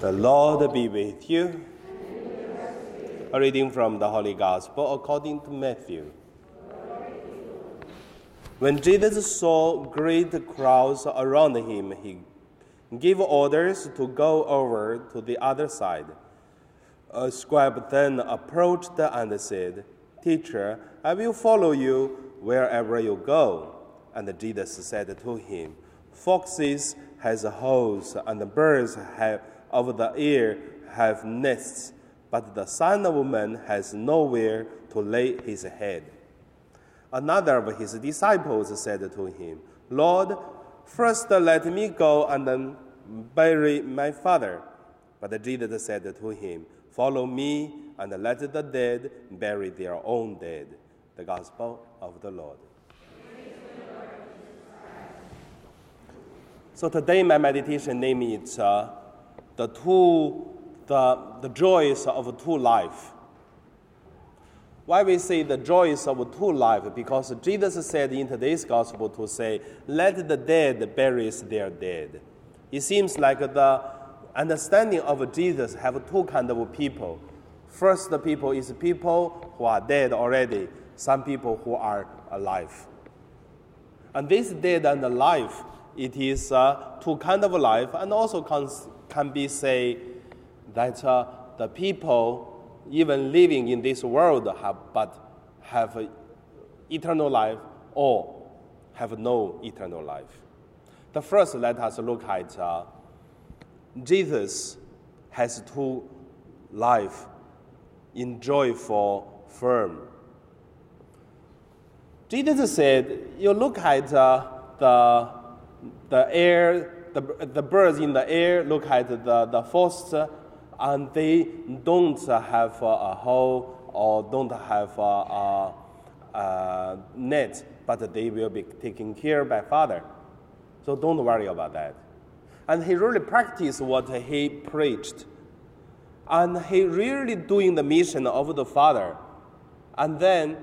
The Lord be with you. A reading from the Holy Gospel according to Matthew. When Jesus saw great crowds around him, he gave orders to go over to the other side. A scribe then approached and said, Teacher, I will follow you wherever you go. And Jesus said to him, Foxes has holes, and birds have, of the air have nests, but the Son of Man has nowhere to lay his head. Another of his disciples said to him, Lord, first let me go and then bury my father. But Jesus said to him, Follow me and let the dead bury their own dead. The Gospel of the Lord. So today my meditation name is uh, the two the, the joys of two life. Why we say the joys of two life? Because Jesus said in today's gospel to say, "Let the dead bury their dead." It seems like the understanding of Jesus have two kind of people. First, the people is people who are dead already. Some people who are alive. And this dead and alive, it is uh, two kind of life, and also can, can be say that uh, the people even living in this world have but have eternal life or have no eternal life. The first, let us look at uh, Jesus has two life in joyful firm. Jesus said, you look at uh, the, the air, the, the birds in the air, look at the, the forest, and they don't have a hole or don't have a, net, but they will be taken care by Father. So don't worry about that. And he really practiced what he preached. And he really doing the mission of the Father. And then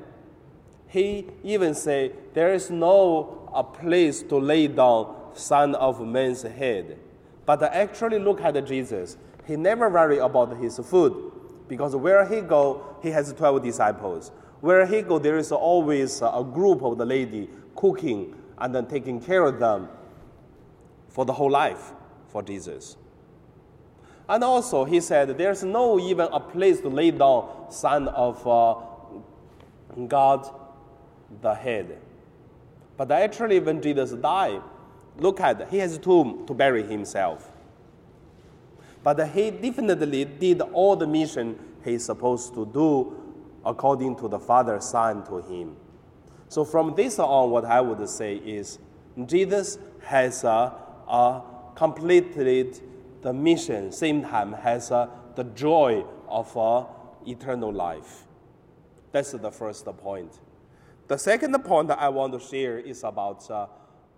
he even say, there is no a place to lay down Son of Man's head. But actually look at Jesus. He never worry about his food. Because where he go, he has 12 disciples. Where he go, there is always a group of the lady cooking and then taking care of them for the whole life for Jesus. And also, he said, there's no even a place to lay down Son of uh, God, the head. But actually, when Jesus died, look at he has a tomb to bury himself. But he definitely did all the mission he's supposed to do according to the Father assigned to him. So from this on, what I would say is Jesus has a, completed the mission, same time has the joy of eternal life. That's the first point. The second point I want to share is about uh,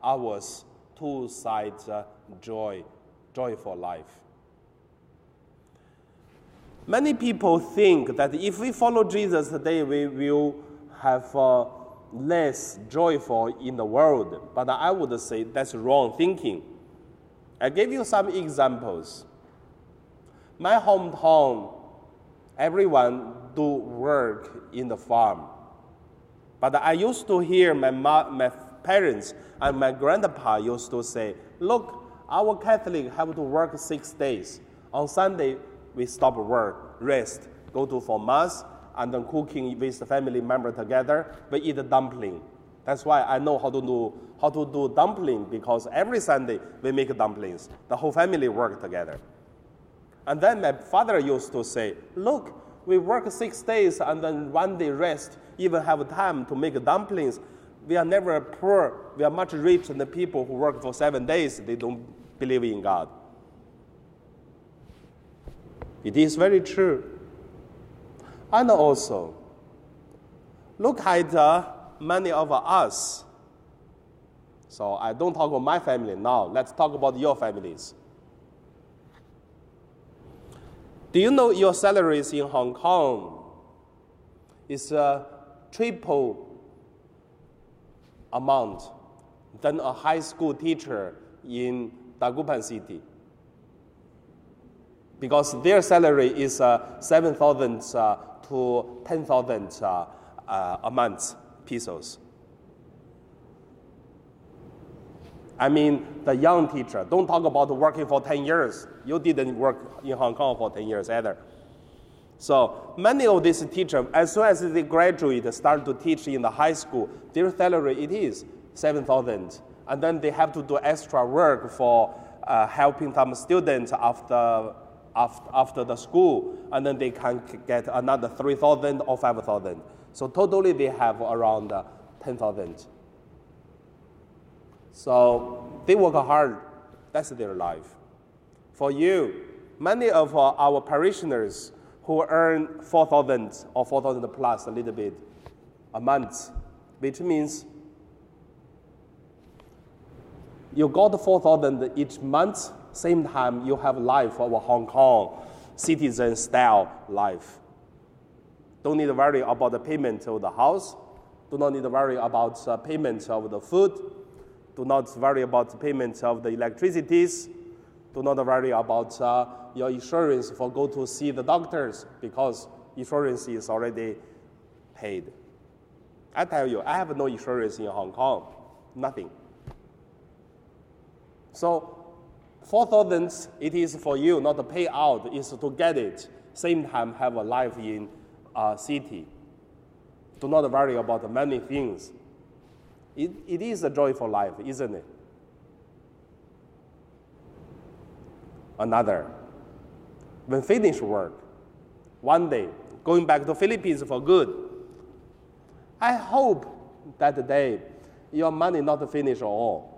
ours two sides uh, joy, joyful life. Many people think that if we follow Jesus today, we will have uh, less joyful in the world. But I would say that's wrong thinking. I give you some examples. My hometown, everyone do work in the farm. But I used to hear my, ma- my parents and my grandpa used to say, look, our Catholic have to work six days. On Sunday, we stop work, rest, go to for mass, and then cooking with the family member together. We eat a dumpling. That's why I know how to do how to do dumpling because every Sunday we make dumplings. The whole family work together. And then my father used to say, "Look, we work six days and then one day rest. Even have time to make dumplings. We are never poor. We are much richer than the people who work for seven days. They don't believe in God." It is very true. And also, look at uh, many of us. So I don't talk about my family now. Let's talk about your families. Do you know your salaries in Hong Kong is a triple amount than a high school teacher in Dagupan City? because their salary is uh, 7,000 uh, to 10,000 uh, uh, a month pesos. I mean, the young teacher, don't talk about working for 10 years. You didn't work in Hong Kong for 10 years either. So many of these teachers, as soon as they graduate, start to teach in the high school, their salary it is 7,000. And then they have to do extra work for uh, helping some students after, after, after the school. And then they can get another 3,000 or 5,000. So totally they have around uh, 10,000. So they work hard. That's their life. For you, many of our parishioners who earn 4,000 or 4,000 plus a little bit a month, which means you got 4,000 each month, same time you have life of a Hong Kong citizen style life. Don't need to worry about the payment of the house. Do not need to worry about uh, payment of the food do not worry about the payment of the electricities. Do not worry about uh, your insurance for go to see the doctors because insurance is already paid. I tell you, I have no insurance in Hong Kong, nothing. So, 4,000 it is for you, not to pay out, is to get it. Same time, have a life in a city. Do not worry about many things. It, it is a joyful life, isn't it? Another, when finish work, one day, going back to Philippines for good, I hope that day your money not finish all.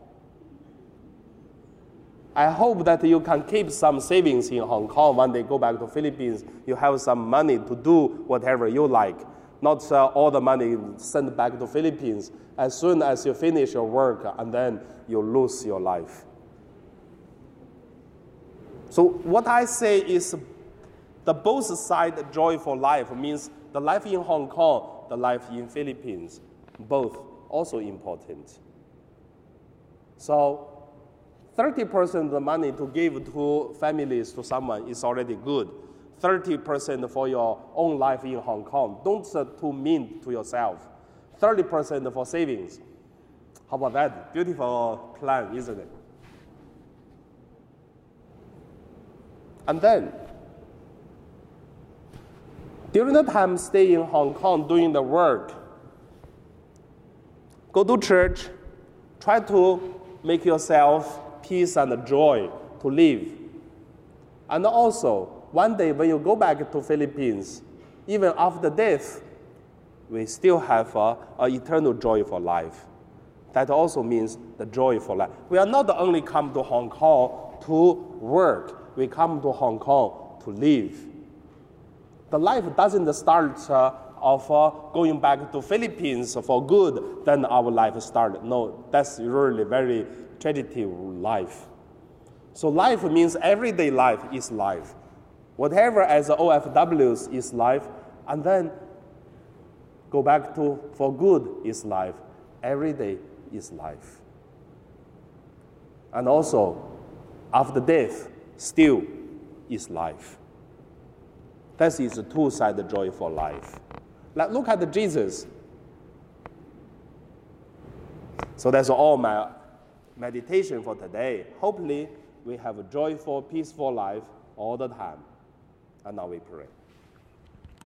I hope that you can keep some savings in Hong Kong when they go back to Philippines. You have some money to do whatever you like not uh, all the money sent back to Philippines as soon as you finish your work and then you lose your life. So what I say is the both side joyful life means the life in Hong Kong, the life in Philippines, both also important. So 30% of the money to give to families to someone is already good. 30% for your own life in Hong Kong. Don't uh, too mean to yourself. 30% for savings. How about that? Beautiful plan, isn't it? And then, during the time stay in Hong Kong doing the work, go to church, try to make yourself peace and joy to live. And also, one day when you go back to Philippines, even after death, we still have uh, an eternal joy for life. That also means the joy for life. We are not only come to Hong Kong to work, we come to Hong Kong to live. The life doesn't start uh, of uh, going back to Philippines for good, then our life started. No, that's really very tragedy life. So life means everyday life is life whatever as OFWs is life, and then go back to for good is life. Every day is life. And also, after death, still is life. That is a two-sided joy for life. Like, look at Jesus. So that's all my meditation for today. Hopefully, we have a joyful, peaceful life all the time. And now we pray.